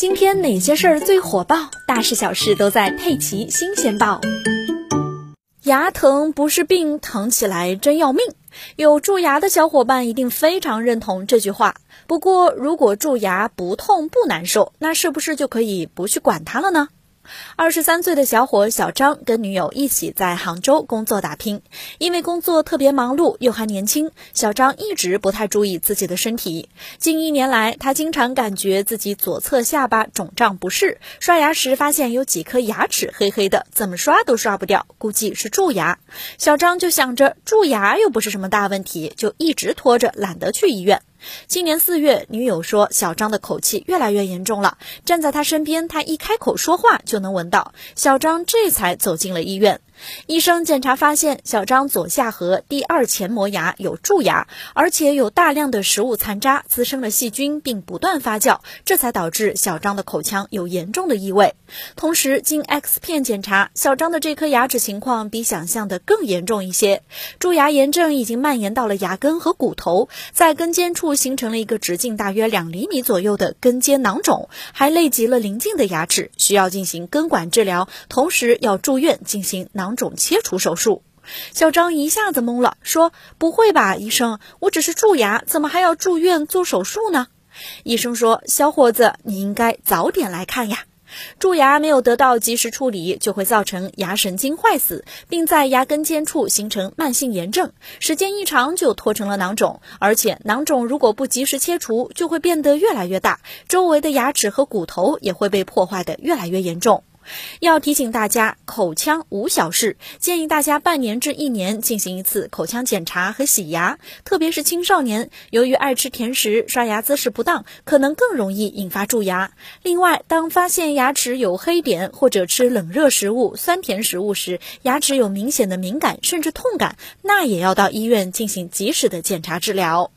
今天哪些事儿最火爆？大事小事都在《佩奇新鲜报》。牙疼不是病，疼起来真要命。有蛀牙的小伙伴一定非常认同这句话。不过，如果蛀牙不痛不难受，那是不是就可以不去管它了呢？二十三岁的小伙小张跟女友一起在杭州工作打拼，因为工作特别忙碌，又还年轻，小张一直不太注意自己的身体。近一年来，他经常感觉自己左侧下巴肿胀不适，刷牙时发现有几颗牙齿黑黑的，怎么刷都刷不掉，估计是蛀牙。小张就想着蛀牙又不是什么大问题，就一直拖着，懒得去医院。今年四月，女友说小张的口气越来越严重了。站在他身边，他一开口说话就能闻到。小张这才走进了医院。医生检查发现，小张左下颌第二前磨牙有蛀牙，而且有大量的食物残渣滋生了细菌，并不断发酵，这才导致小张的口腔有严重的异味。同时，经 X 片检查，小张的这颗牙齿情况比想象的更严重一些。蛀牙炎症已经蔓延到了牙根和骨头，在根尖处形成了一个直径大约两厘米左右的根尖囊肿，还累及了邻近的牙齿，需要进行根管治疗，同时要住院进行囊。囊肿切除手术，小张一下子懵了，说：“不会吧，医生，我只是蛀牙，怎么还要住院做手术呢？”医生说：“小伙子，你应该早点来看呀。蛀牙没有得到及时处理，就会造成牙神经坏死，并在牙根尖处形成慢性炎症，时间一长就拖成了囊肿。而且囊肿如果不及时切除，就会变得越来越大，周围的牙齿和骨头也会被破坏的越来越严重。”要提醒大家，口腔无小事，建议大家半年至一年进行一次口腔检查和洗牙。特别是青少年，由于爱吃甜食，刷牙姿势不当，可能更容易引发蛀牙。另外，当发现牙齿有黑点或者吃冷热食物、酸甜食物时，牙齿有明显的敏感甚至痛感，那也要到医院进行及时的检查治疗。